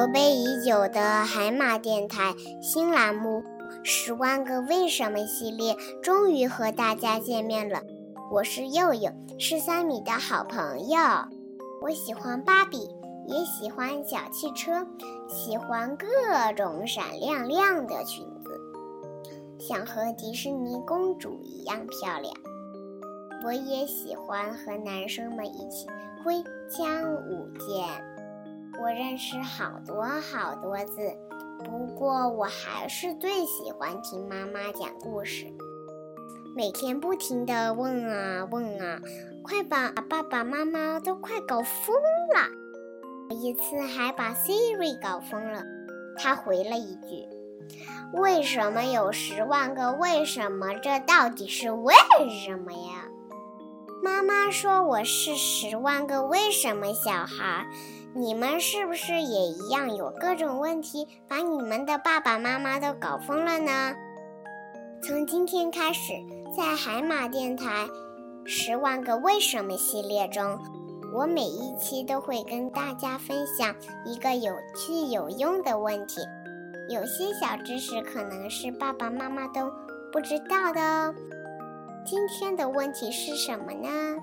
筹备已久的海马电台新栏目《十万个为什么》系列终于和大家见面了。我是佑佑，是三米的好朋友。我喜欢芭比，也喜欢小汽车，喜欢各种闪亮亮的裙子，想和迪士尼公主一样漂亮。我也喜欢和男生们一起挥枪舞剑。我认识好多好多字，不过我还是最喜欢听妈妈讲故事。每天不停地问啊问啊，快把爸爸妈妈都快搞疯了。有一次还把 Siri 搞疯了，他回了一句：“为什么有十万个为什么？这到底是为什么呀？”妈妈说：“我是十万个为什么小孩。”你们是不是也一样有各种问题，把你们的爸爸妈妈都搞疯了呢？从今天开始，在海马电台《十万个为什么》系列中，我每一期都会跟大家分享一个有趣有用的问题。有些小知识可能是爸爸妈妈都不知道的哦。今天的问题是什么呢？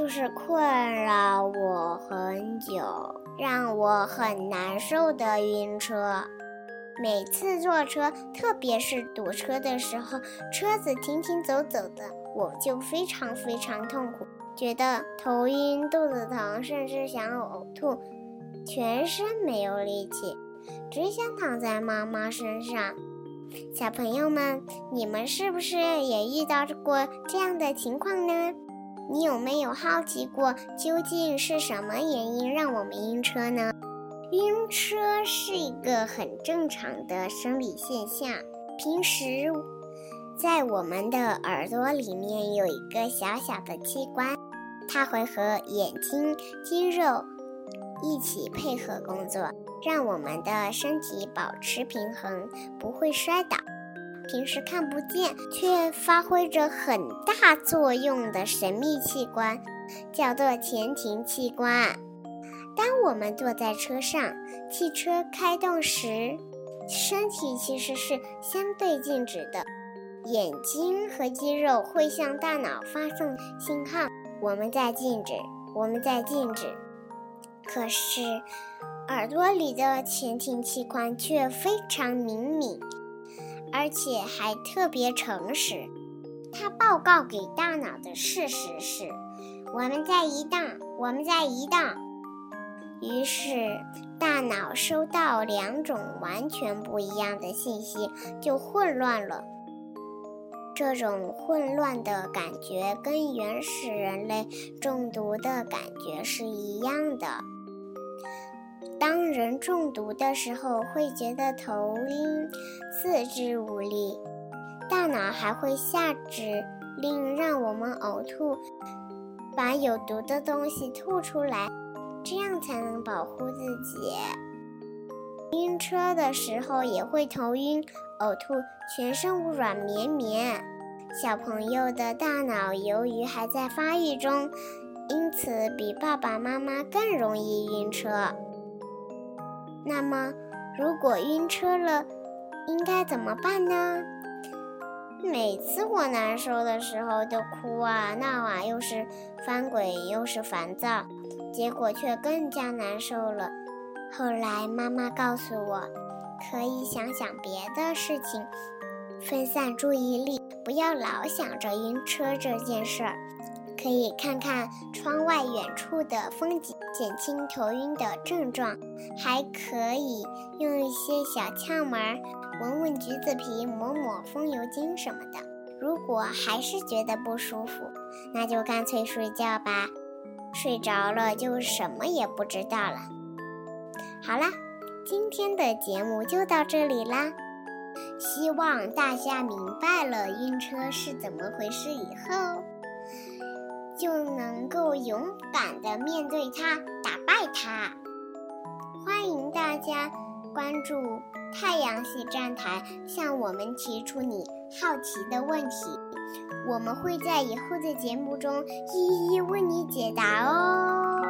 就是困扰我很久、让我很难受的晕车。每次坐车，特别是堵车的时候，车子停停走走的，我就非常非常痛苦，觉得头晕、肚子疼，甚至想呕吐，全身没有力气，只想躺在妈妈身上。小朋友们，你们是不是也遇到过这样的情况呢？你有没有好奇过，究竟是什么原因让我们晕车呢？晕车是一个很正常的生理现象。平时，在我们的耳朵里面有一个小小的器官，它会和眼睛、肌肉一起配合工作，让我们的身体保持平衡，不会摔倒。平时看不见却发挥着很大作用的神秘器官，叫做前庭器官。当我们坐在车上，汽车开动时，身体其实是相对静止的，眼睛和肌肉会向大脑发送信号：“我们在静止，我们在静止。”可是，耳朵里的前庭器官却非常灵敏。而且还特别诚实，他报告给大脑的事实是：我们在移动，我们在移动。于是，大脑收到两种完全不一样的信息，就混乱了。这种混乱的感觉跟原始人类中毒的感觉是一样的。当人中毒的时候，会觉得头晕、四肢无力，大脑还会下指令让我们呕吐，把有毒的东西吐出来，这样才能保护自己。晕车的时候也会头晕、呕吐，全身软绵绵。小朋友的大脑由于还在发育中，因此比爸爸妈妈更容易晕车。那么，如果晕车了，应该怎么办呢？每次我难受的时候都哭啊闹啊，又是翻滚又是烦躁，结果却更加难受了。后来妈妈告诉我，可以想想别的事情，分散注意力，不要老想着晕车这件事儿。可以看看窗外远处的风景，减轻头晕的症状；还可以用一些小窍门，闻闻橘子皮，抹抹风油精什么的。如果还是觉得不舒服，那就干脆睡觉吧。睡着了就什么也不知道了。好啦，今天的节目就到这里啦。希望大家明白了晕车是怎么回事以后。就能够勇敢的面对它，打败它。欢迎大家关注太阳系站台，向我们提出你好奇的问题，我们会在以后的节目中一一为你解答哦。